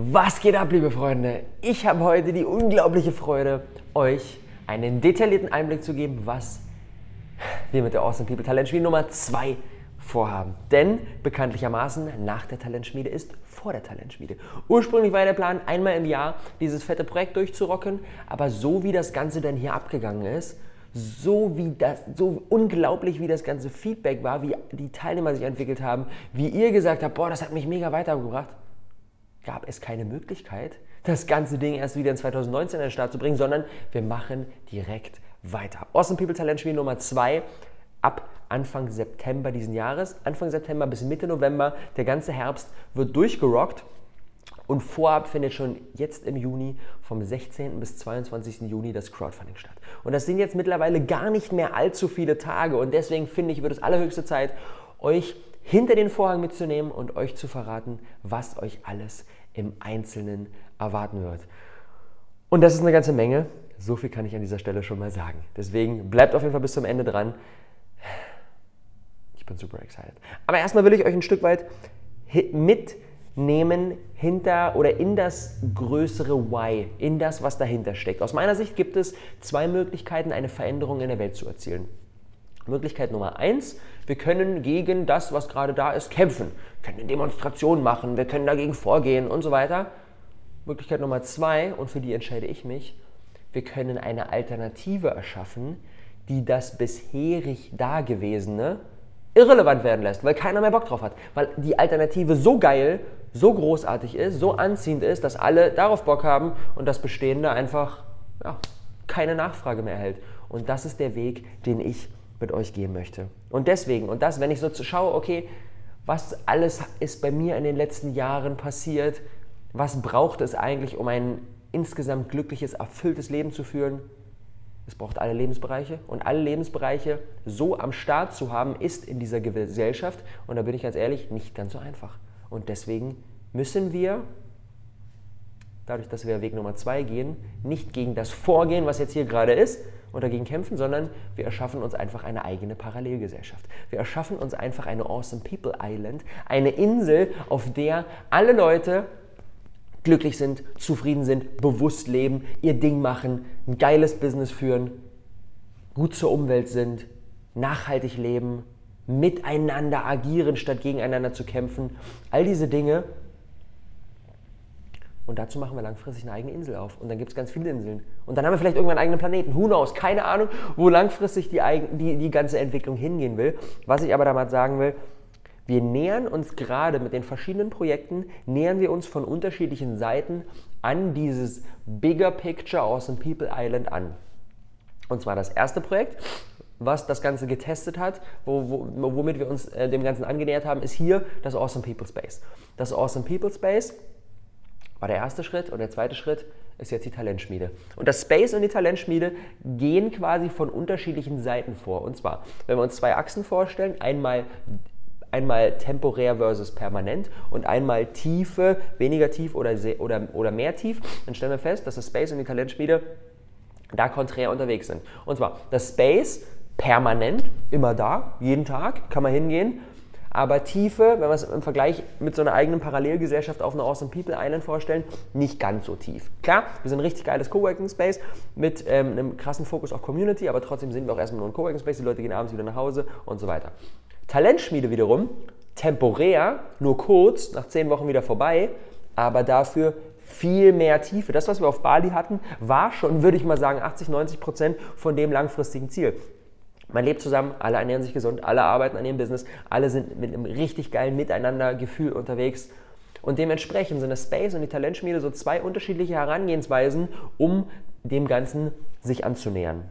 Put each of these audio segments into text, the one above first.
Was geht ab, liebe Freunde? Ich habe heute die unglaubliche Freude, euch einen detaillierten Einblick zu geben, was wir mit der Awesome People Talentschmiede Nummer 2 vorhaben. Denn bekanntlichermaßen nach der Talentschmiede ist vor der Talentschmiede. Ursprünglich war der Plan, einmal im Jahr dieses fette Projekt durchzurocken, aber so wie das Ganze dann hier abgegangen ist, so wie das, so unglaublich wie das ganze Feedback war, wie die Teilnehmer sich entwickelt haben, wie ihr gesagt habt, boah, das hat mich mega weitergebracht, gab es keine Möglichkeit, das ganze Ding erst wieder in 2019 an den Start zu bringen, sondern wir machen direkt weiter. Awesome People Talent Spiel Nummer 2 ab Anfang September diesen Jahres. Anfang September bis Mitte November, der ganze Herbst wird durchgerockt. Und vorab findet schon jetzt im Juni vom 16. bis 22. Juni das Crowdfunding statt. Und das sind jetzt mittlerweile gar nicht mehr allzu viele Tage. Und deswegen finde ich, wird es allerhöchste Zeit, euch hinter den Vorhang mitzunehmen und euch zu verraten, was euch alles im Einzelnen erwarten wird. Und das ist eine ganze Menge. So viel kann ich an dieser Stelle schon mal sagen. Deswegen bleibt auf jeden Fall bis zum Ende dran. Ich bin super excited. Aber erstmal will ich euch ein Stück weit mitnehmen hinter oder in das größere Why, in das, was dahinter steckt. Aus meiner Sicht gibt es zwei Möglichkeiten, eine Veränderung in der Welt zu erzielen. Möglichkeit Nummer eins, wir können gegen das, was gerade da ist, kämpfen. Wir können eine Demonstration machen, wir können dagegen vorgehen und so weiter. Möglichkeit Nummer zwei, und für die entscheide ich mich, wir können eine Alternative erschaffen, die das bisherig Dagewesene irrelevant werden lässt, weil keiner mehr Bock drauf hat. Weil die Alternative so geil, so großartig ist, so anziehend ist, dass alle darauf Bock haben und das Bestehende einfach ja, keine Nachfrage mehr erhält. Und das ist der Weg, den ich mit euch gehen möchte. Und deswegen, und das, wenn ich so schaue, okay, was alles ist bei mir in den letzten Jahren passiert, was braucht es eigentlich, um ein insgesamt glückliches, erfülltes Leben zu führen? Es braucht alle Lebensbereiche und alle Lebensbereiche so am Start zu haben, ist in dieser Gesellschaft, und da bin ich ganz ehrlich, nicht ganz so einfach. Und deswegen müssen wir, dadurch, dass wir Weg Nummer zwei gehen, nicht gegen das Vorgehen, was jetzt hier gerade ist, und dagegen kämpfen, sondern wir erschaffen uns einfach eine eigene Parallelgesellschaft. Wir erschaffen uns einfach eine Awesome People Island, eine Insel, auf der alle Leute glücklich sind, zufrieden sind, bewusst leben, ihr Ding machen, ein geiles Business führen, gut zur Umwelt sind, nachhaltig leben, miteinander agieren, statt gegeneinander zu kämpfen. All diese Dinge. Und dazu machen wir langfristig eine eigene Insel auf. Und dann gibt es ganz viele Inseln. Und dann haben wir vielleicht irgendwann einen eigenen Planeten. Who knows? Keine Ahnung, wo langfristig die, die, die ganze Entwicklung hingehen will. Was ich aber damals sagen will, wir nähern uns gerade mit den verschiedenen Projekten, nähern wir uns von unterschiedlichen Seiten an dieses Bigger Picture Awesome People Island an. Und zwar das erste Projekt, was das Ganze getestet hat, wo, wo, womit wir uns äh, dem Ganzen angenähert haben, ist hier das Awesome People Space. Das Awesome People Space war der erste Schritt und der zweite Schritt ist jetzt die Talentschmiede. Und das Space und die Talentschmiede gehen quasi von unterschiedlichen Seiten vor. Und zwar, wenn wir uns zwei Achsen vorstellen, einmal einmal temporär versus permanent und einmal Tiefe, weniger tief oder, oder, oder mehr tief, dann stellen wir fest, dass das Space und die Talentspiele da konträr unterwegs sind. Und zwar das Space permanent, immer da, jeden Tag, kann man hingehen. Aber Tiefe, wenn wir es im Vergleich mit so einer eigenen Parallelgesellschaft auf einer Awesome People Island vorstellen, nicht ganz so tief. Klar, wir sind ein richtig geiles Coworking Space mit ähm, einem krassen Fokus auf Community, aber trotzdem sind wir auch erstmal nur ein Coworking Space. Die Leute gehen abends wieder nach Hause und so weiter. Talentschmiede wiederum, temporär, nur kurz, nach zehn Wochen wieder vorbei, aber dafür viel mehr Tiefe. Das, was wir auf Bali hatten, war schon, würde ich mal sagen, 80, 90 Prozent von dem langfristigen Ziel. Man lebt zusammen, alle ernähren sich gesund, alle arbeiten an ihrem Business, alle sind mit einem richtig geilen Miteinander-Gefühl unterwegs. Und dementsprechend sind das Space und die Talentschmiede so zwei unterschiedliche Herangehensweisen, um dem Ganzen sich anzunähern.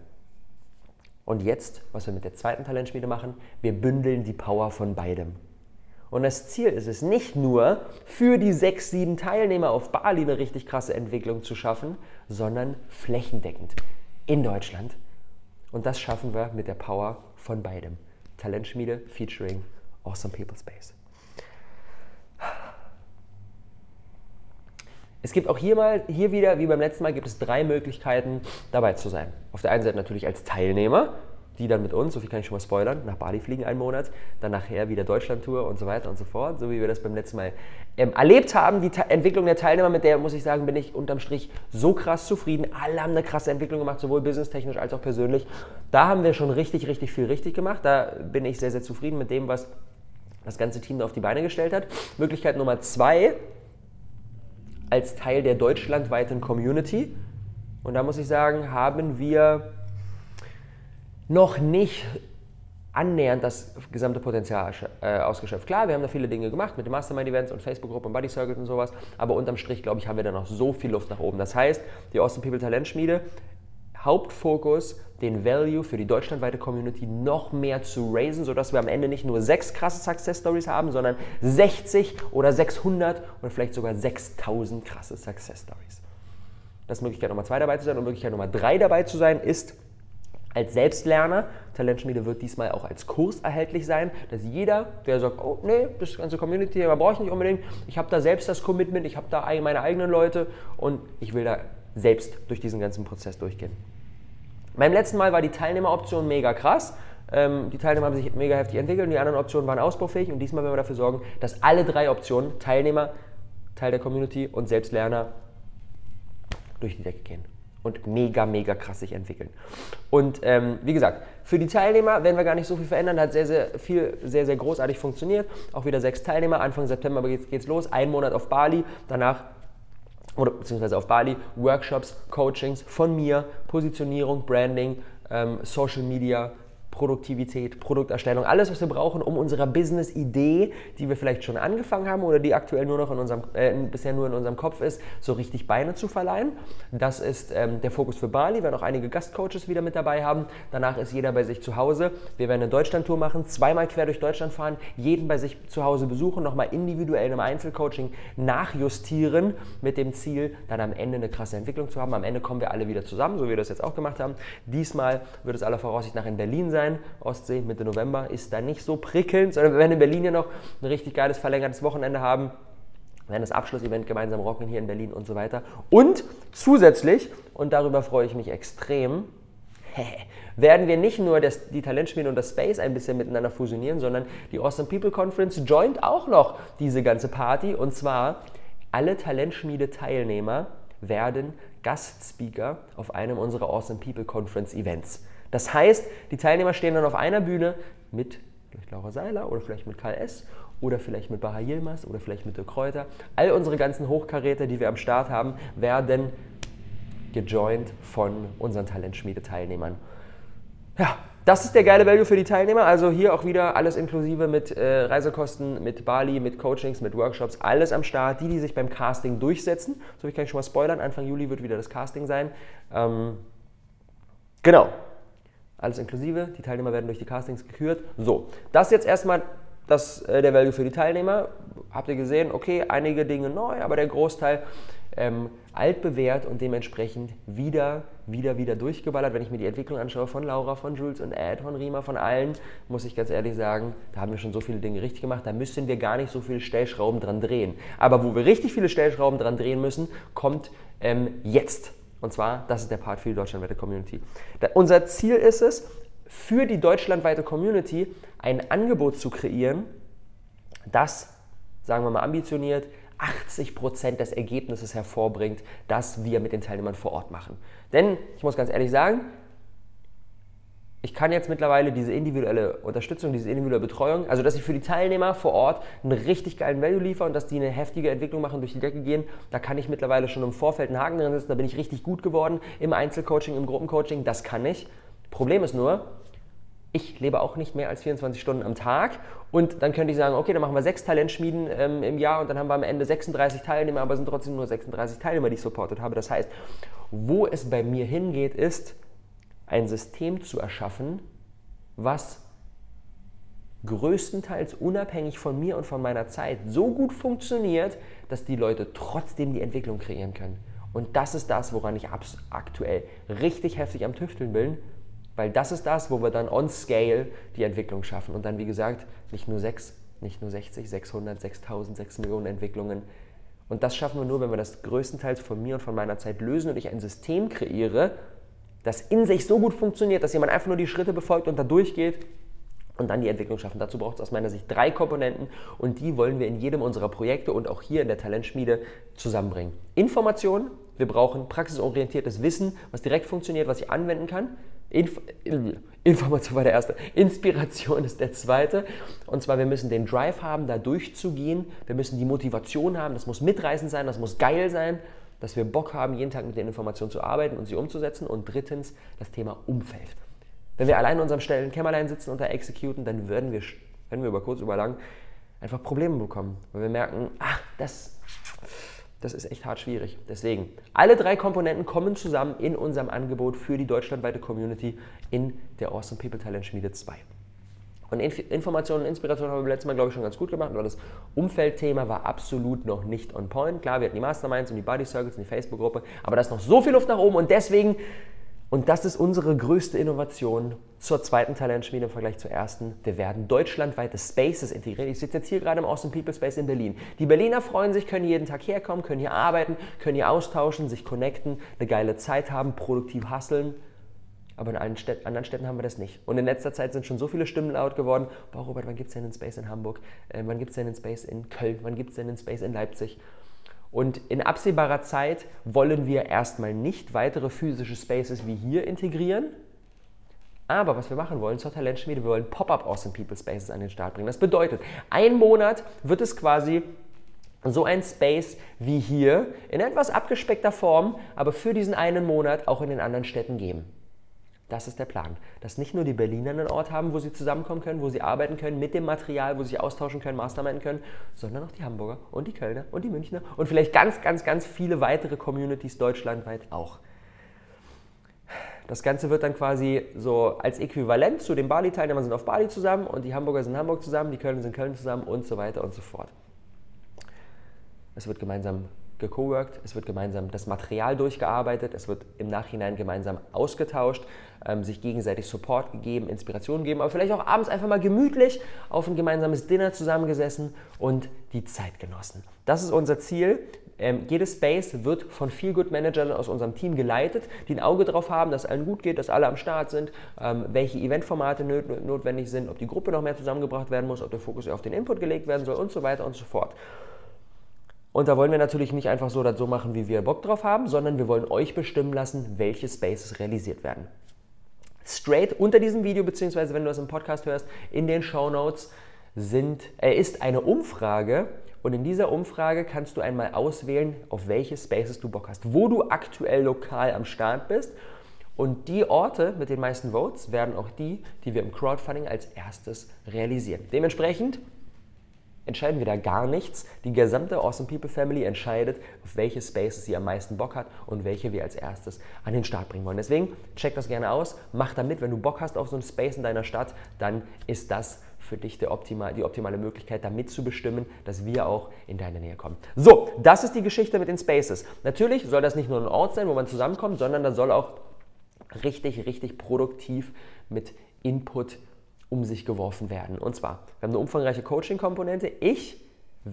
Und jetzt, was wir mit der zweiten Talentschmiede machen, wir bündeln die Power von beidem. Und das Ziel ist es nicht nur, für die sechs, sieben Teilnehmer auf Bali eine richtig krasse Entwicklung zu schaffen, sondern flächendeckend in Deutschland. Und das schaffen wir mit der Power von beidem. Talentschmiede featuring Awesome People Space. Es gibt auch hier mal, hier wieder, wie beim letzten Mal, gibt es drei Möglichkeiten, dabei zu sein. Auf der einen Seite natürlich als Teilnehmer, die dann mit uns, so viel kann ich schon mal spoilern, nach Bali fliegen einen Monat, dann nachher wieder Deutschland-Tour und so weiter und so fort, so wie wir das beim letzten Mal ähm, erlebt haben. Die Ta Entwicklung der Teilnehmer, mit der muss ich sagen, bin ich unterm Strich so krass zufrieden. Alle haben eine krasse Entwicklung gemacht, sowohl businesstechnisch als auch persönlich. Da haben wir schon richtig, richtig viel richtig gemacht. Da bin ich sehr, sehr zufrieden mit dem, was das ganze Team da auf die Beine gestellt hat. Möglichkeit Nummer zwei, als Teil der deutschlandweiten Community. Und da muss ich sagen, haben wir noch nicht annähernd das gesamte Potenzial äh, ausgeschöpft. Klar, wir haben da viele Dinge gemacht mit den Mastermind-Events und Facebook-Gruppen und Buddy Circles und sowas, aber unterm Strich, glaube ich, haben wir da noch so viel Luft nach oben. Das heißt, die Austin People Talentschmiede, Hauptfokus, den Value für die deutschlandweite Community noch mehr zu raisen, sodass wir am Ende nicht nur sechs krasse Success Stories haben, sondern 60 oder 600 oder vielleicht sogar 6000 krasse Success Stories. Das ist Möglichkeit Nummer zwei dabei zu sein und Möglichkeit Nummer drei dabei zu sein ist, als Selbstlerner. Talentschmiede wird diesmal auch als Kurs erhältlich sein, dass jeder, der sagt, oh nee, das ganze Community-Thema brauche ich nicht unbedingt, ich habe da selbst das Commitment, ich habe da meine eigenen Leute und ich will da selbst durch diesen ganzen Prozess durchgehen. Beim letzten Mal war die Teilnehmeroption mega krass. Ähm, die Teilnehmer haben sich mega heftig entwickelt und die anderen Optionen waren ausbaufähig und diesmal werden wir dafür sorgen, dass alle drei Optionen, Teilnehmer, Teil der Community und Selbstlerner, durch die Decke gehen und mega, mega krass sich entwickeln. Und ähm, wie gesagt, für die Teilnehmer werden wir gar nicht so viel verändern. Hat sehr, sehr viel, sehr, sehr großartig funktioniert. Auch wieder sechs Teilnehmer. Anfang September geht es los. Ein Monat auf Bali. Danach oder beziehungsweise auf Bali Workshops, Coachings von mir, Positionierung, Branding, ähm, Social Media, Produktivität, Produkterstellung, alles, was wir brauchen, um unserer Business-Idee, die wir vielleicht schon angefangen haben oder die aktuell nur noch in unserem, äh, bisher nur in unserem Kopf ist, so richtig Beine zu verleihen. Das ist ähm, der Fokus für Bali. Wir werden auch einige Gastcoaches wieder mit dabei haben. Danach ist jeder bei sich zu Hause. Wir werden eine Deutschland-Tour machen, zweimal quer durch Deutschland fahren, jeden bei sich zu Hause besuchen, nochmal individuell im Einzelcoaching nachjustieren mit dem Ziel, dann am Ende eine krasse Entwicklung zu haben. Am Ende kommen wir alle wieder zusammen, so wie wir das jetzt auch gemacht haben. Diesmal wird es aller Voraussicht nach in Berlin sein sein. Ostsee Mitte November ist da nicht so prickelnd, sondern wir werden in Berlin ja noch ein richtig geiles verlängertes Wochenende haben. Wir werden das Abschlussevent gemeinsam rocken hier in Berlin und so weiter. Und zusätzlich, und darüber freue ich mich extrem, werden wir nicht nur das, die Talentschmiede und das Space ein bisschen miteinander fusionieren, sondern die Awesome People Conference joint auch noch diese ganze Party. Und zwar alle Talentschmiede-Teilnehmer werden Gastspeaker auf einem unserer Awesome People Conference Events. Das heißt, die Teilnehmer stehen dann auf einer Bühne mit vielleicht Laura Seiler oder vielleicht mit Karl S. oder vielleicht mit Baha Yilmaz oder vielleicht mit Dirk Kräuter. All unsere ganzen Hochkaräter, die wir am Start haben, werden gejoint von unseren Talentschmiede-Teilnehmern. Ja, das ist der geile Value für die Teilnehmer. Also hier auch wieder alles inklusive mit äh, Reisekosten, mit Bali, mit Coachings, mit Workshops, alles am Start. Die, die sich beim Casting durchsetzen. So, ich kann ich schon mal spoilern. Anfang Juli wird wieder das Casting sein. Ähm, genau, alles inklusive. Die Teilnehmer werden durch die Castings gekürt. So, das jetzt erstmal das, äh, der Value für die Teilnehmer. Habt ihr gesehen, okay, einige Dinge neu, aber der Großteil ähm, altbewährt und dementsprechend wieder, wieder, wieder durchgeballert. Wenn ich mir die Entwicklung anschaue von Laura, von Jules und Ed, von Rima, von allen, muss ich ganz ehrlich sagen, da haben wir schon so viele Dinge richtig gemacht, da müssen wir gar nicht so viele Stellschrauben dran drehen. Aber wo wir richtig viele Stellschrauben dran drehen müssen, kommt ähm, jetzt. Und zwar, das ist der Part für die deutschlandweite Community. Da, unser Ziel ist es, für die deutschlandweite Community ein Angebot zu kreieren, das, sagen wir mal ambitioniert, 80% des Ergebnisses hervorbringt, das wir mit den Teilnehmern vor Ort machen. Denn ich muss ganz ehrlich sagen, ich kann jetzt mittlerweile diese individuelle Unterstützung, diese individuelle Betreuung, also dass ich für die Teilnehmer vor Ort einen richtig geilen Value liefere und dass die eine heftige Entwicklung machen, durch die Decke gehen, da kann ich mittlerweile schon im Vorfeld einen Haken drin setzen, da bin ich richtig gut geworden im Einzelcoaching, im Gruppencoaching, das kann ich. Problem ist nur, ich lebe auch nicht mehr als 24 Stunden am Tag und dann könnte ich sagen, okay, dann machen wir sechs Talentschmieden ähm, im Jahr und dann haben wir am Ende 36 Teilnehmer, aber sind trotzdem nur 36 Teilnehmer, die ich supportet habe. Das heißt, wo es bei mir hingeht, ist, ein System zu erschaffen, was größtenteils unabhängig von mir und von meiner Zeit so gut funktioniert, dass die Leute trotzdem die Entwicklung kreieren können. Und das ist das, woran ich aktuell richtig heftig am Tüfteln bin, weil das ist das, wo wir dann on scale die Entwicklung schaffen. Und dann, wie gesagt, nicht nur 6, nicht nur 60, 600, 6000, 6 Millionen Entwicklungen. Und das schaffen wir nur, wenn wir das größtenteils von mir und von meiner Zeit lösen und ich ein System kreiere, das in sich so gut funktioniert, dass jemand einfach nur die Schritte befolgt und da durchgeht und dann die Entwicklung schaffen. Dazu braucht es aus meiner Sicht drei Komponenten und die wollen wir in jedem unserer Projekte und auch hier in der Talentschmiede zusammenbringen. Informationen, wir brauchen praxisorientiertes Wissen, was direkt funktioniert, was ich anwenden kann. Inf Information war der erste. Inspiration ist der zweite. Und zwar, wir müssen den Drive haben, da durchzugehen. Wir müssen die Motivation haben. Das muss mitreißend sein, das muss geil sein, dass wir Bock haben, jeden Tag mit den Informationen zu arbeiten und sie umzusetzen. Und drittens, das Thema Umfeld. Wenn wir allein in unserem stillen Kämmerlein sitzen und da exekuten, dann würden wir, wenn wir über kurz, über lang einfach Probleme bekommen. Weil wir merken, ach, das, das ist echt hart schwierig. Deswegen, alle drei Komponenten kommen zusammen in unserem Angebot für die deutschlandweite Community in der Awesome People Talent Schmiede 2. Und Informationen und Inspiration haben wir letztes Mal, glaube ich, schon ganz gut gemacht, aber das Umfeldthema war absolut noch nicht on point. Klar, wir hatten die Masterminds und die Body Circles und die Facebook-Gruppe, aber da ist noch so viel Luft nach oben und deswegen und das ist unsere größte Innovation zur zweiten Talentschmiede im Vergleich zur ersten. Wir werden deutschlandweite Spaces integrieren. Ich sitze jetzt hier gerade im Awesome People Space in Berlin. Die Berliner freuen sich, können jeden Tag herkommen, können hier arbeiten, können hier austauschen, sich connecten, eine geile Zeit haben, produktiv hasseln. Aber in allen Städt anderen Städten haben wir das nicht. Und in letzter Zeit sind schon so viele Stimmen laut geworden. Boah, Robert, wann gibt es denn einen Space in Hamburg? Äh, wann gibt es denn einen Space in Köln? Wann gibt es denn einen Space in Leipzig? Und in absehbarer Zeit wollen wir erstmal nicht weitere physische Spaces wie hier integrieren. Aber was wir machen wollen zur Talentschmiede, wir wollen Pop-up Awesome People Spaces an den Start bringen. Das bedeutet, ein Monat wird es quasi so ein Space wie hier in etwas abgespeckter Form, aber für diesen einen Monat auch in den anderen Städten geben. Das ist der Plan. Dass nicht nur die Berliner einen Ort haben, wo sie zusammenkommen können, wo sie arbeiten können mit dem Material, wo sie sich austauschen können, Masterminden können, sondern auch die Hamburger und die Kölner und die Münchner und vielleicht ganz, ganz, ganz viele weitere Communities deutschlandweit auch. Das Ganze wird dann quasi so als Äquivalent zu den Bali-Teilnehmern sind auf Bali zusammen und die Hamburger sind in Hamburg zusammen, die Kölner sind in Köln zusammen und so weiter und so fort. Es wird gemeinsam gecoworkt, es wird gemeinsam das Material durchgearbeitet, es wird im Nachhinein gemeinsam ausgetauscht, ähm, sich gegenseitig Support gegeben, Inspiration gegeben, aber vielleicht auch abends einfach mal gemütlich auf ein gemeinsames Dinner zusammengesessen und die Zeit genossen. Das ist unser Ziel. Ähm, jedes Space wird von Feel Good Managern aus unserem Team geleitet, die ein Auge darauf haben, dass allen gut geht, dass alle am Start sind, ähm, welche Eventformate notwendig sind, ob die Gruppe noch mehr zusammengebracht werden muss, ob der Fokus auf den Input gelegt werden soll und so weiter und so fort. Und da wollen wir natürlich nicht einfach so das so machen, wie wir Bock drauf haben, sondern wir wollen euch bestimmen lassen, welche Spaces realisiert werden. Straight unter diesem Video, beziehungsweise wenn du das im Podcast hörst, in den Show Notes sind, äh, ist eine Umfrage und in dieser Umfrage kannst du einmal auswählen, auf welche Spaces du Bock hast, wo du aktuell lokal am Start bist. Und die Orte mit den meisten Votes werden auch die, die wir im Crowdfunding als erstes realisieren. Dementsprechend entscheiden wir da gar nichts. Die gesamte Awesome People Family entscheidet, auf welche Spaces sie am meisten Bock hat und welche wir als erstes an den Start bringen wollen. Deswegen check das gerne aus, mach da mit. Wenn du Bock hast auf so einen Space in deiner Stadt, dann ist das für dich optimal, die optimale Möglichkeit, da mitzubestimmen, dass wir auch in deine Nähe kommen. So, das ist die Geschichte mit den Spaces. Natürlich soll das nicht nur ein Ort sein, wo man zusammenkommt, sondern da soll auch richtig, richtig produktiv mit Input um sich geworfen werden. Und zwar, wir haben eine umfangreiche Coaching-Komponente. Ich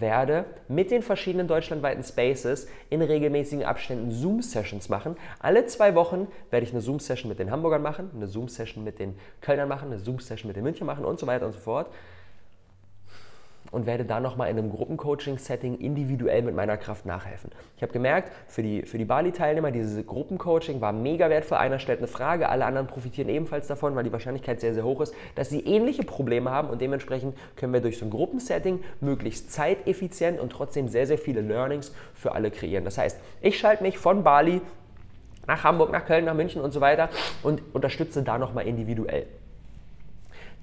werde mit den verschiedenen deutschlandweiten Spaces in regelmäßigen Abständen Zoom-Sessions machen. Alle zwei Wochen werde ich eine Zoom-Session mit den Hamburgern machen, eine Zoom-Session mit den Kölnern machen, eine Zoom-Session mit den München machen und so weiter und so fort und werde da nochmal in einem Gruppencoaching-Setting individuell mit meiner Kraft nachhelfen. Ich habe gemerkt, für die, für die Bali-Teilnehmer, dieses Gruppencoaching war mega wertvoll. Einer stellt eine Frage, alle anderen profitieren ebenfalls davon, weil die Wahrscheinlichkeit sehr, sehr hoch ist, dass sie ähnliche Probleme haben und dementsprechend können wir durch so ein Gruppensetting möglichst zeiteffizient und trotzdem sehr, sehr viele Learnings für alle kreieren. Das heißt, ich schalte mich von Bali nach Hamburg, nach Köln, nach München und so weiter und unterstütze da nochmal individuell.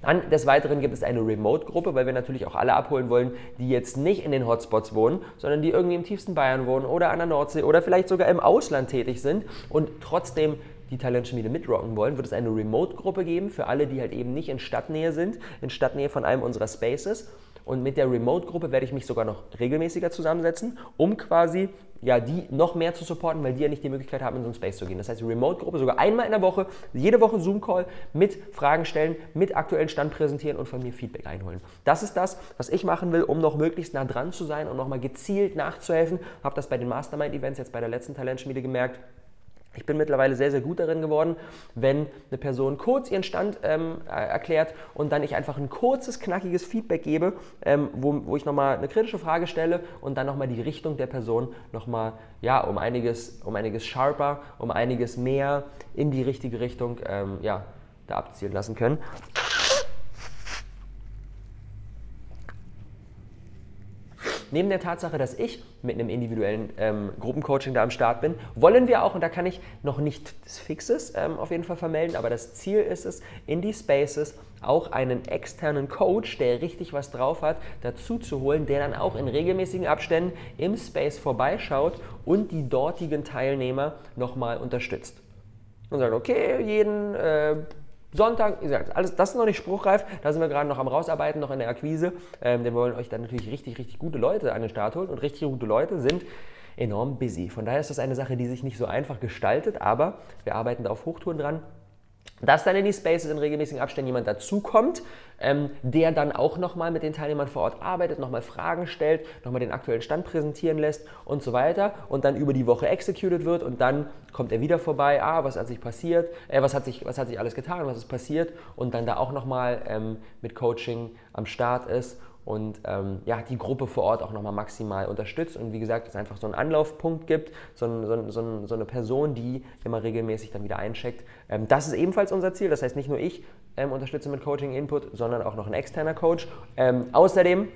Dann des Weiteren gibt es eine Remote-Gruppe, weil wir natürlich auch alle abholen wollen, die jetzt nicht in den Hotspots wohnen, sondern die irgendwie im tiefsten Bayern wohnen oder an der Nordsee oder vielleicht sogar im Ausland tätig sind und trotzdem die Talentschmiede mitrocken wollen, wird es eine Remote-Gruppe geben für alle, die halt eben nicht in Stadtnähe sind, in Stadtnähe von einem unserer Spaces. Und mit der Remote-Gruppe werde ich mich sogar noch regelmäßiger zusammensetzen, um quasi ja, die noch mehr zu supporten, weil die ja nicht die Möglichkeit haben, in so einen Space zu gehen. Das heißt, Remote-Gruppe sogar einmal in der Woche, jede Woche Zoom-Call mit Fragen stellen, mit aktuellen Stand präsentieren und von mir Feedback einholen. Das ist das, was ich machen will, um noch möglichst nah dran zu sein und nochmal gezielt nachzuhelfen. Habe das bei den Mastermind-Events jetzt bei der letzten Talentschmiede gemerkt Ich bin mittlerweile sehr, sehr gut darin geworden, wenn eine Person kurz ihren Stand ähm, erklärt und dann ich einfach ein kurzes, knackiges Feedback gebe, ähm, wo, wo ich nochmal eine kritische Frage stelle und dann nochmal die Richtung der Person nochmal ja, um, einiges, um einiges sharper, um einiges mehr in die richtige Richtung ähm, ja, da abzielen lassen können. Neben der Tatsache, dass ich mit einem individuellen ähm, Gruppencoaching da am Start bin, wollen wir auch, und da kann ich noch nicht Fixes ähm, auf jeden Fall vermelden, aber das Ziel ist es, in die Spaces auch einen externen Coach, der richtig was drauf hat, dazu zu holen, der dann auch in regelmäßigen Abständen im Space vorbeischaut und die dortigen Teilnehmer nochmal unterstützt. Und sagt, okay, jeden äh, Sonntag, wie gesagt, alles, das ist noch nicht spruchreif, da sind wir gerade noch am rausarbeiten, noch in der Akquise. Ähm, wir wollen euch dann natürlich richtig, richtig gute Leute an den Start holen und richtig gute Leute sind enorm busy. Von daher ist das eine Sache, die sich nicht so einfach gestaltet, aber wir arbeiten da auf Hochtouren dran dass dann in die Spaces in regelmäßigen Abständen jemand dazukommt, ähm, der dann auch nochmal mit den Teilnehmern vor Ort arbeitet, nochmal Fragen stellt, nochmal den aktuellen Stand präsentieren lässt und so weiter und dann über die Woche executed wird und dann kommt er wieder vorbei, ah, was hat sich passiert, äh, was, hat sich, was hat sich alles getan, was ist passiert und dann da auch nochmal ähm, mit Coaching am Start ist und ähm, ja, die Gruppe vor Ort auch nochmal maximal unterstützt und wie gesagt, es einfach so einen Anlaufpunkt gibt, so, ein, so, so, so eine Person, die immer regelmäßig dann wieder eincheckt. Ähm, das ist ebenfalls unser Ziel, das heißt nicht nur ich ähm, unterstütze mit Coaching Input, sondern auch noch ein externer Coach. Ähm, außerdem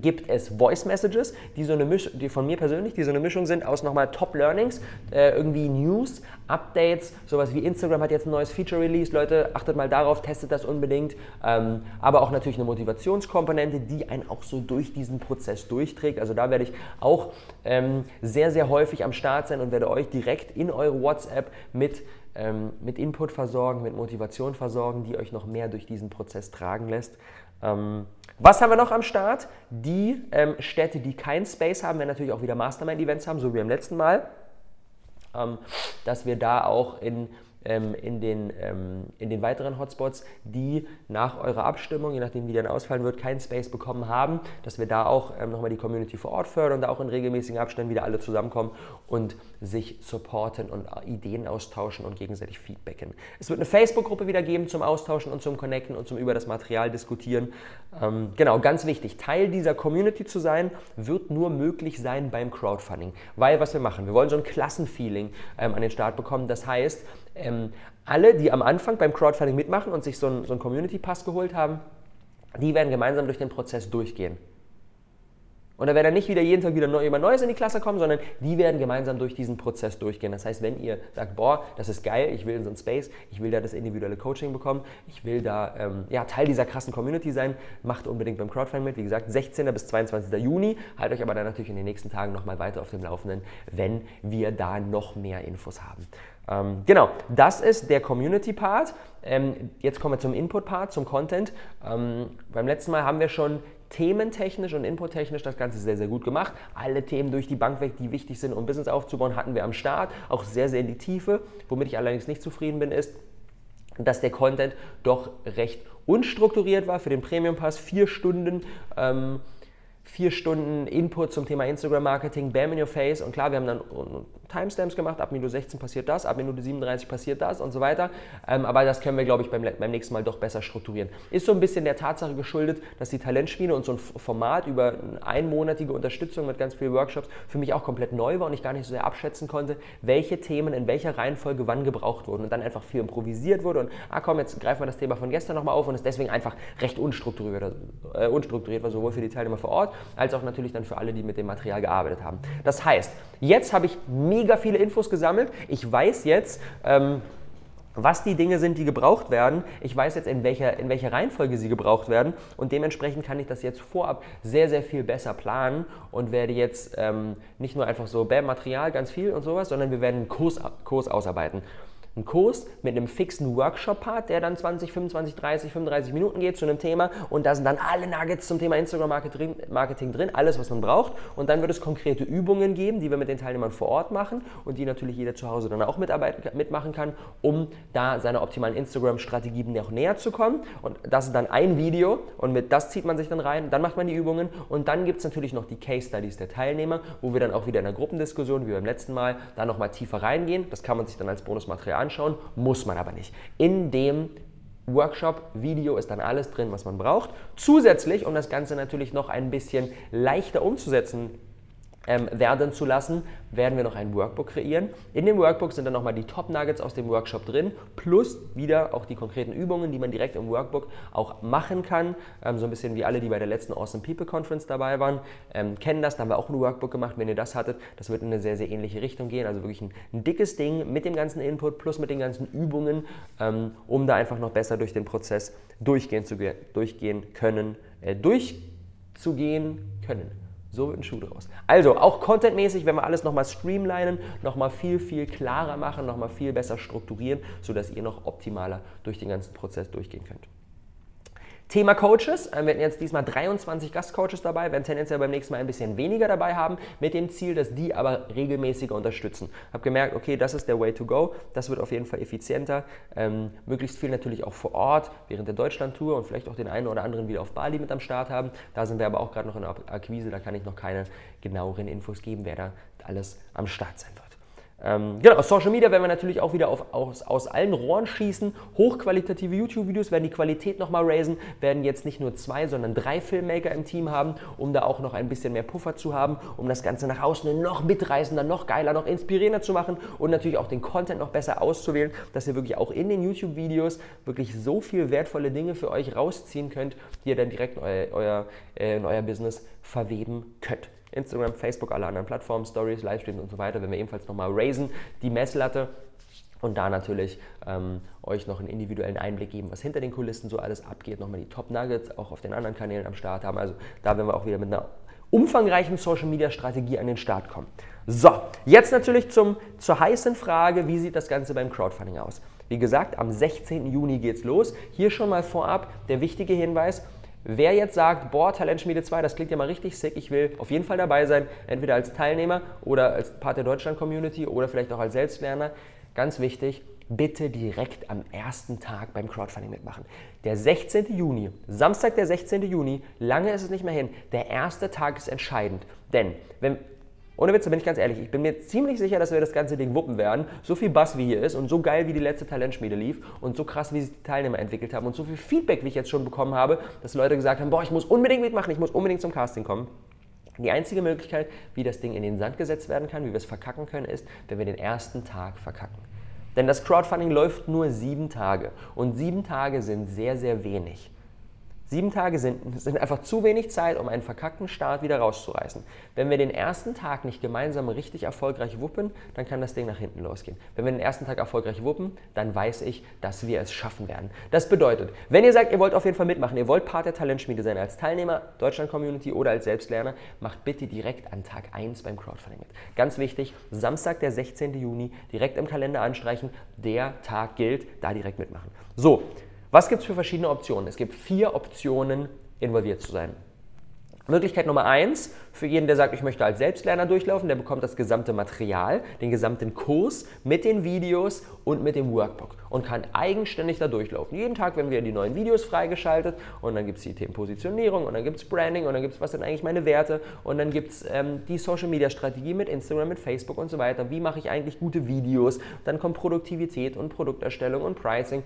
gibt es Voice Messages, die so eine Misch die von mir persönlich, die so eine Mischung sind aus nochmal Top Learnings, äh, irgendwie News, Updates, sowas wie Instagram hat jetzt ein neues Feature released, Leute, achtet mal darauf, testet das unbedingt, ähm, aber auch natürlich eine Motivationskomponente, die einen auch so durch diesen Prozess durchträgt. Also da werde ich auch ähm, sehr, sehr häufig am Start sein und werde euch direkt in eure WhatsApp mit ähm, mit Input versorgen, mit Motivation versorgen, die euch noch mehr durch diesen Prozess tragen lässt. Ähm, was haben wir noch am Start? Die ähm, Städte, die kein Space haben, werden natürlich auch wieder Mastermind-Events haben, so wie beim letzten Mal. Ähm, dass wir da auch in ähm, in, den, ähm, in den weiteren Hotspots, die nach eurer Abstimmung, je nachdem wie die dann ausfallen wird, keinen Space bekommen haben, dass wir da auch ähm, nochmal die Community vor Ort fördern und da auch in regelmäßigen Abständen wieder alle zusammenkommen und sich supporten und Ideen austauschen und gegenseitig feedbacken. Es wird eine Facebook-Gruppe wieder geben zum Austauschen und zum Connecten und zum über das Material diskutieren. Ähm, genau, ganz wichtig, Teil dieser Community zu sein, wird nur möglich sein beim Crowdfunding. Weil was wir machen, wir wollen so ein Klassenfeeling ähm, an den Start bekommen. Das heißt, ähm, alle, die am Anfang beim Crowdfunding mitmachen und sich so einen, so einen Community Pass geholt haben, die werden gemeinsam durch den Prozess durchgehen. Und da wird dann nicht wieder jeden Tag wieder neu, jemand Neues in die Klasse kommen, sondern die werden gemeinsam durch diesen Prozess durchgehen. Das heißt, wenn ihr sagt, boah, das ist geil, ich will in so einen Space, ich will da das individuelle Coaching bekommen, ich will da ähm, ja, Teil dieser krassen Community sein, macht unbedingt beim Crowdfunding mit. Wie gesagt, 16. bis 22. Juni. Haltet euch aber dann natürlich in den nächsten Tagen nochmal weiter auf dem Laufenden, wenn wir da noch mehr Infos haben. Ähm, genau, das ist der Community-Part. Ähm, jetzt kommen wir zum Input-Part, zum Content. Ähm, beim letzten Mal haben wir schon thementechnisch und inputtechnisch das Ganze sehr, sehr gut gemacht. Alle Themen durch die Bank weg, die wichtig sind, um Business aufzubauen, hatten wir am Start. Auch sehr, sehr in die Tiefe. Womit ich allerdings nicht zufrieden bin, ist, dass der Content doch recht unstrukturiert war für den Premium Pass. Vier Stunden. Ähm, vier Stunden Input zum Thema Instagram-Marketing, bam in your face. Und klar, wir haben dann Timestamps gemacht, ab Minute 16 passiert das, ab Minute 37 passiert das und so weiter. Ähm, aber das können wir, glaube ich, beim, beim nächsten Mal doch besser strukturieren. Ist so ein bisschen der Tatsache geschuldet, dass die Talentschmiede und so ein Format über eine einmonatige Unterstützung mit ganz vielen Workshops für mich auch komplett neu war und ich gar nicht so sehr abschätzen konnte, welche Themen in welcher Reihenfolge wann gebraucht wurden und dann einfach viel improvisiert wurde und, ah komm, jetzt greifen wir das Thema von gestern nochmal auf und ist deswegen einfach recht unstrukturiert, äh, unstrukturiert war, sowohl für die Teilnehmer vor Ort als auch natürlich dann für alle, die mit dem Material gearbeitet haben. Das heißt, jetzt habe ich mega viele Infos gesammelt. Ich weiß jetzt, ähm, was die Dinge sind, die gebraucht werden. Ich weiß jetzt, in welcher, in welcher Reihenfolge sie gebraucht werden und dementsprechend kann ich das jetzt vorab sehr, sehr viel besser planen und werde jetzt ähm, nicht nur einfach so, bam, Material, ganz viel und sowas, sondern wir werden einen Kurs, Kurs ausarbeiten. Ein Kurs mit einem fixen Workshop-Part, der dann 20, 25, 30, 35 Minuten geht zu einem Thema und da sind dann alle Nuggets zum Thema Instagram-Marketing drin, alles, was man braucht. Und dann wird es konkrete Übungen geben, die wir mit den Teilnehmern vor Ort machen und die natürlich jeder zu Hause dann auch mitmachen kann, um da seiner optimalen Instagram-Strategie noch näher zu kommen. Und das ist dann ein Video und mit das zieht man sich dann rein, dann macht man die Übungen und dann gibt es natürlich noch die Case Studies der Teilnehmer, wo wir dann auch wieder in der Gruppendiskussion, wie beim letzten Mal, da nochmal tiefer reingehen. Das kann man sich dann als Bonusmaterial anschauen, muss man aber nicht. In dem Workshop-Video ist dann alles drin, was man braucht. Zusätzlich, um das Ganze natürlich noch ein bisschen leichter umzusetzen ähm, werden zu lassen, werden wir noch ein Workbook kreieren. In dem Workbook sind dann nochmal die Top Nuggets aus dem Workshop drin, plus wieder auch die konkreten Übungen, die man direkt im Workbook auch machen kann. Ähm, so ein bisschen wie alle, die bei der letzten Awesome People Conference dabei waren, ähm, kennen das. Da haben wir auch ein Workbook gemacht. Wenn ihr das hattet, das wird in eine sehr, sehr ähnliche Richtung gehen. Also wirklich ein, ein dickes Ding mit dem ganzen Input plus mit den ganzen Übungen, ähm, um da einfach noch besser durch den Prozess durchgehen, zu, durchgehen können, äh, durchzugehen können. So wird ein Schuh draus. Also auch contentmäßig, wenn wir alles nochmal streamlinen, nochmal viel, viel klarer machen, nochmal viel besser strukturieren, sodass ihr noch optimaler durch den ganzen Prozess durchgehen könnt. Thema Coaches. Äh, wir hatten jetzt diesmal 23 Gastcoaches dabei, werden tendenziell beim nächsten Mal ein bisschen weniger dabei haben, mit dem Ziel, dass die aber regelmäßiger unterstützen. Habe gemerkt, okay, das ist der Way to go. Das wird auf jeden Fall effizienter. Ähm, möglichst viel natürlich auch vor Ort während der Deutschland-Tour und vielleicht auch den einen oder anderen wieder auf Bali mit am Start haben. Da sind wir aber auch gerade noch in der Akquise, da kann ich noch keine genaueren Infos geben, wer da alles am Start sein wird. Ähm, genau, Social Media werden wir natürlich auch wieder auf, aus, aus allen Rohren schießen. Hochqualitative YouTube-Videos werden die Qualität nochmal raisen, werden jetzt nicht nur zwei, sondern drei Filmmaker im Team haben, um da auch noch ein bisschen mehr Puffer zu haben, um das Ganze nach außen noch mitreißender, noch geiler, noch inspirierender zu machen und natürlich auch den Content noch besser auszuwählen, dass ihr wirklich auch in den YouTube-Videos wirklich so viel wertvolle Dinge für euch rausziehen könnt, die ihr dann direkt in euer, euer, äh, in euer Business verweben könnt. Instagram, Facebook, alle anderen Plattformen, Stories, Livestreams und so weiter, wenn wir ebenfalls nochmal raisen, die Messlatte und da natürlich ähm, euch noch einen individuellen Einblick geben, was hinter den Kulissen so alles abgeht, nochmal die Top Nuggets auch auf den anderen Kanälen am Start haben. Also da werden wir auch wieder mit einer umfangreichen Social Media Strategie an den Start kommen. So, jetzt natürlich zum, zur heißen Frage, wie sieht das Ganze beim Crowdfunding aus? Wie gesagt, am 16. Juni geht's los. Hier schon mal vorab der wichtige Hinweis, Wer jetzt sagt, boah, Talentschmiede 2, das klingt ja mal richtig sick, ich will auf jeden Fall dabei sein, entweder als Teilnehmer oder als Part der Deutschland-Community oder vielleicht auch als Selbstlerner, ganz wichtig, bitte direkt am ersten Tag beim Crowdfunding mitmachen. Der 16. Juni, Samstag der 16. Juni, lange ist es nicht mehr hin, der erste Tag ist entscheidend. Denn wenn, ohne Witze, bin ich ganz ehrlich, ich bin mir ziemlich sicher, dass wir das ganze Ding wuppen werden. So viel Bass wie hier ist und so geil wie die letzte Talentschmiede lief und so krass wie sich die Teilnehmer entwickelt haben und so viel Feedback, wie ich jetzt schon bekommen habe, dass Leute gesagt haben, boah, ich muss unbedingt mitmachen, ich muss unbedingt zum Casting kommen. Die einzige Möglichkeit, wie das Ding in den Sand gesetzt werden kann, wie wir es verkacken können, ist, wenn wir den ersten Tag verkacken. Denn das Crowdfunding läuft nur sieben Tage und sieben Tage sind sehr, sehr wenig. Sieben Tage sind, sind einfach zu wenig Zeit, um einen verkackten Start wieder rauszureißen. Wenn wir den ersten Tag nicht gemeinsam richtig erfolgreich wuppen, dann kann das Ding nach hinten losgehen. Wenn wir den ersten Tag erfolgreich wuppen, dann weiß ich, dass wir es schaffen werden. Das bedeutet, wenn ihr sagt, ihr wollt auf jeden Fall mitmachen, ihr wollt Part der Talentschmiede sein, als Teilnehmer, Deutschland-Community oder als Selbstlerner, macht bitte direkt an Tag 1 beim Crowdfunding mit. Ganz wichtig, Samstag, der 16. Juni, direkt im Kalender anstreichen, der Tag gilt, da direkt mitmachen. So, was gibt es für verschiedene Optionen? Es gibt vier Optionen, involviert zu sein. Möglichkeit Nummer eins, für jeden, der sagt, ich möchte als Selbstlerner durchlaufen, der bekommt das gesamte Material, den gesamten Kurs mit den Videos und mit dem Workbook und kann eigenständig da durchlaufen. Jeden Tag werden wir die neuen Videos freigeschaltet und dann gibt es die Themen Positionierung und dann gibt es Branding und dann gibt es, was sind eigentlich meine Werte und dann gibt es ähm, die Social Media Strategie mit Instagram, mit Facebook und so weiter. Wie mache ich eigentlich gute Videos? Dann kommt Produktivität und Produkterstellung und Pricing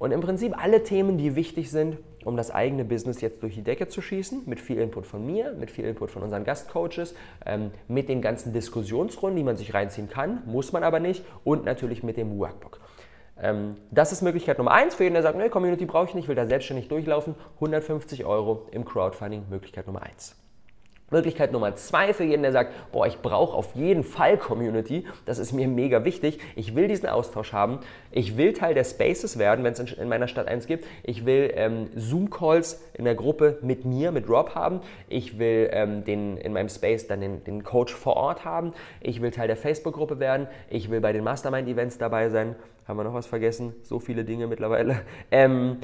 und im Prinzip alle Themen, die wichtig sind, um das eigene Business jetzt durch die Decke zu schießen, mit viel Input von mir, mit viel Input von unseren Gastcoaches, ähm, mit den ganzen Diskussionsrunden, die man sich reinziehen kann, muss man aber nicht, und natürlich mit dem Workbook. Ähm, das ist Möglichkeit Nummer eins für jeden, der sagt, ne, Community brauche ich nicht, will da selbstständig durchlaufen. 150 Euro im Crowdfunding, Möglichkeit Nummer eins. Möglichkeit Nummer zwei für jeden, der sagt, boah, ich brauche auf jeden Fall Community, das ist mir mega wichtig, ich will diesen Austausch haben, ich will Teil der Spaces werden, wenn es in meiner Stadt eins gibt, ich will ähm, Zoom-Calls in der Gruppe mit mir, mit Rob haben, ich will ähm, den, in meinem Space dann den, den Coach vor Ort haben, ich will Teil der Facebook-Gruppe werden, ich will bei den Mastermind-Events dabei sein, haben wir noch was vergessen? So viele Dinge mittlerweile. Ähm,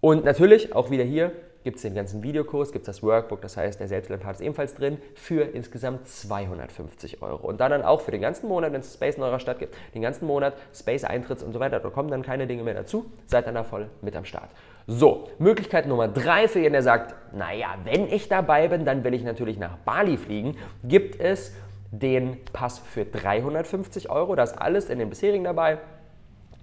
und natürlich auch wieder hier, gibt es den ganzen Videokurs, gibt es das Workbook, das heißt, der Selbstlernpart ist ebenfalls drin, für insgesamt 250 Euro. Und dann, dann auch für den ganzen Monat, wenn es Space in eurer Stadt gibt, den ganzen Monat Space Eintritts und so weiter, da kommen dann keine Dinge mehr dazu, seid dann da voll mit am Start. So, Möglichkeit Nummer drei für jeden, der sagt, naja, wenn ich dabei bin, dann will ich natürlich nach Bali fliegen, gibt es den Pass für 350 Euro, das ist alles in den bisherigen dabei.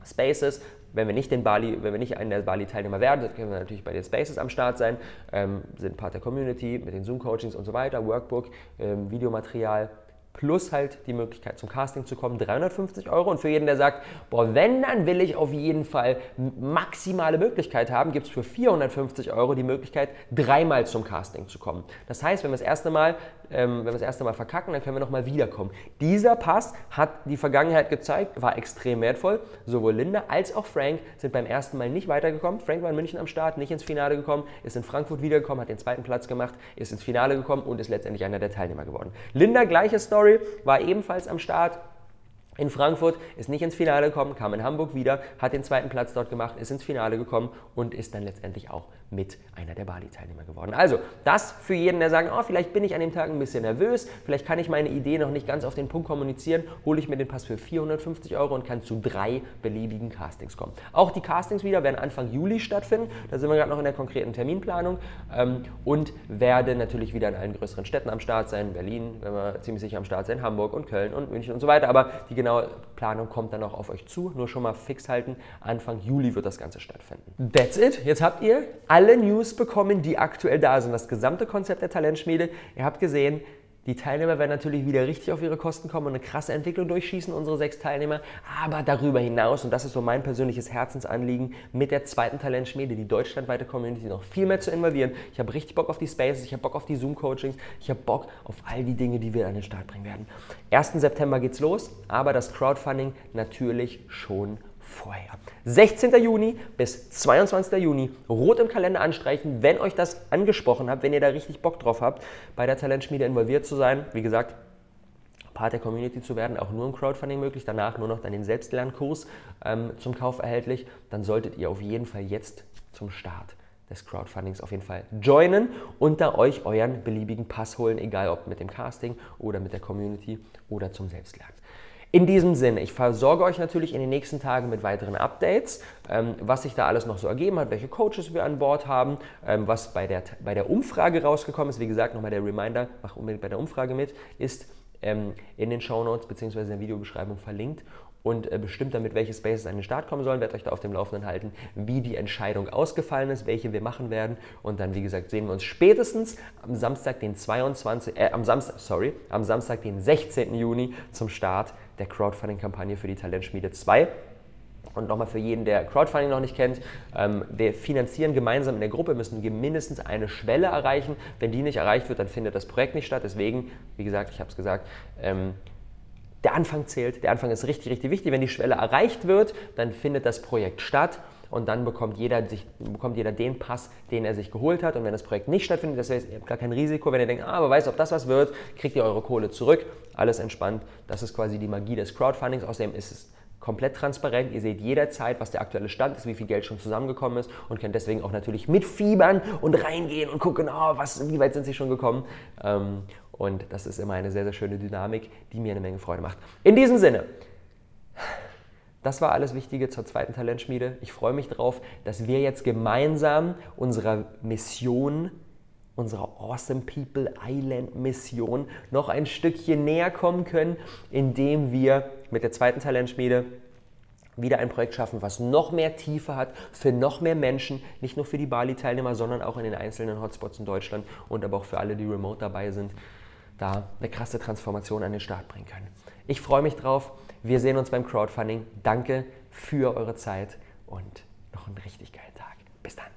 Spaces, wenn wir nicht den Bali, wenn wir nicht einen der Bali-Teilnehmer werden, dann können wir natürlich bei den Spaces am Start sein, ähm, sind Part der Community mit den Zoom-Coachings und so weiter, Workbook, ähm, Videomaterial, plus halt die Möglichkeit zum Casting zu kommen, 350 Euro. Und für jeden, der sagt, boah, wenn, dann will ich auf jeden Fall maximale Möglichkeit haben, gibt es für 450 Euro die Möglichkeit, dreimal zum Casting zu kommen. Das heißt, wenn wir das erste Mal, ähm, wenn wir das erste Mal verkacken, dann können wir nochmal wiederkommen. Dieser Pass hat die Vergangenheit gezeigt, war extrem wertvoll. Sowohl Linda als auch Frank sind beim ersten Mal nicht weitergekommen. Frank war in München am Start, nicht ins Finale gekommen, ist in Frankfurt wiedergekommen, hat den zweiten Platz gemacht, ist ins Finale gekommen und ist letztendlich einer der Teilnehmer geworden. Linda, gleiche Story. War ebenfalls am Start in Frankfurt, ist nicht ins Finale gekommen, kam in Hamburg wieder, hat den zweiten Platz dort gemacht, ist ins Finale gekommen und ist dann letztendlich auch mit einer der Bali-Teilnehmer geworden. Also, das für jeden, der sagt, oh, vielleicht bin ich an dem Tag ein bisschen nervös, vielleicht kann ich meine Idee noch nicht ganz auf den Punkt kommunizieren, hole ich mir den Pass für 450 Euro und kann zu drei beliebigen Castings kommen. Auch die Castings wieder werden Anfang Juli stattfinden, da sind wir gerade noch in der konkreten Terminplanung ähm, und werden natürlich wieder in allen größeren Städten am Start sein, Berlin, wenn wir ziemlich sicher am Start sein, Hamburg und Köln und München und so weiter, aber die genaue Planung kommt dann auch auf euch zu, nur schon mal fix halten, Anfang Juli wird das Ganze stattfinden. That's it, jetzt habt ihr alle alle News bekommen, die aktuell da sind. Das gesamte Konzept der Talentschmiede. Ihr habt gesehen, die Teilnehmer werden natürlich wieder richtig auf ihre Kosten kommen und eine krasse Entwicklung durchschießen, unsere sechs Teilnehmer. Aber darüber hinaus, und das ist so mein persönliches Herzensanliegen, mit der zweiten Talentschmiede, die deutschlandweite Community noch viel mehr zu involvieren. Ich habe richtig Bock auf die Spaces, ich habe Bock auf die Zoom-Coachings, ich habe Bock auf all die Dinge, die wir an den Start bringen werden. 1. September geht's los, aber das Crowdfunding natürlich schon vorher. 16. Juni bis 22. Juni rot im Kalender anstreichen, wenn euch das angesprochen hat, wenn ihr da richtig Bock drauf habt, bei der Talentschmiede involviert zu sein. Wie gesagt, Part der Community zu werden, auch nur im Crowdfunding möglich, danach nur noch dann den Selbstlernkurs ähm, zum Kauf erhältlich, dann solltet ihr auf jeden Fall jetzt zum Start des Crowdfundings auf jeden Fall joinen und da euch euren beliebigen Pass holen, egal ob mit dem Casting oder mit der Community oder zum Selbstlernen. In diesem Sinne, ich versorge euch natürlich in den nächsten Tagen mit weiteren Updates, ähm, was sich da alles noch so ergeben hat, welche Coaches wir an Bord haben, ähm, was bei der, bei der Umfrage rausgekommen ist. Wie gesagt, nochmal der Reminder, mach unbedingt bei der Umfrage mit, ist ähm, in den Show Notes bzw. in der Videobeschreibung verlinkt und äh, bestimmt damit, welche Spaces an den Start kommen sollen. Werde euch da auf dem Laufenden halten, wie die Entscheidung ausgefallen ist, welche wir machen werden. Und dann, wie gesagt, sehen wir uns spätestens am Samstag, den 22, äh, am Samstag, sorry, am Samstag, den 16. Juni zum Start der Crowdfunding-Kampagne für die Talentschmiede 2. Und nochmal für jeden, der Crowdfunding noch nicht kennt, ähm, wir finanzieren gemeinsam in der Gruppe, müssen mindestens eine Schwelle erreichen. Wenn die nicht erreicht wird, dann findet das Projekt nicht statt. Deswegen, wie gesagt, ich habe es gesagt, ähm, der Anfang zählt. Der Anfang ist richtig, richtig wichtig. Wenn die Schwelle erreicht wird, dann findet das Projekt statt und dann bekommt jeder, sich, bekommt jeder den Pass, den er sich geholt hat. Und wenn das Projekt nicht stattfindet, das heißt, ihr habt gar kein Risiko. Wenn ihr denkt, ah, aber weiß, ob das was wird, kriegt ihr eure Kohle zurück. Alles entspannt. Das ist quasi die Magie des Crowdfundings. Außerdem ist es komplett transparent. Ihr seht jederzeit, was der aktuelle Stand ist, wie viel Geld schon zusammengekommen ist und könnt deswegen auch natürlich mitfiebern und reingehen und gucken, oh, was, wie weit sind sie schon gekommen. Ähm, und das ist immer eine sehr, sehr schöne Dynamik, die mir eine Menge Freude macht. In diesem Sinne, das war alles Wichtige zur zweiten Talentschmiede. Ich freue mich darauf, dass wir jetzt gemeinsam unserer Mission, unserer Awesome People Island Mission noch ein Stückchen näher kommen können, indem wir mit der zweiten Talentschmiede wieder ein Projekt schaffen, was noch mehr Tiefe hat für noch mehr Menschen, nicht nur für die Bali-Teilnehmer, sondern auch in den einzelnen Hotspots in Deutschland und aber auch für alle, die remote dabei sind, da eine krasse Transformation an den Start bringen können. Ich freue mich drauf. Wir sehen uns beim Crowdfunding. Danke für eure Zeit und noch einen richtig geilen Tag. Bis dann.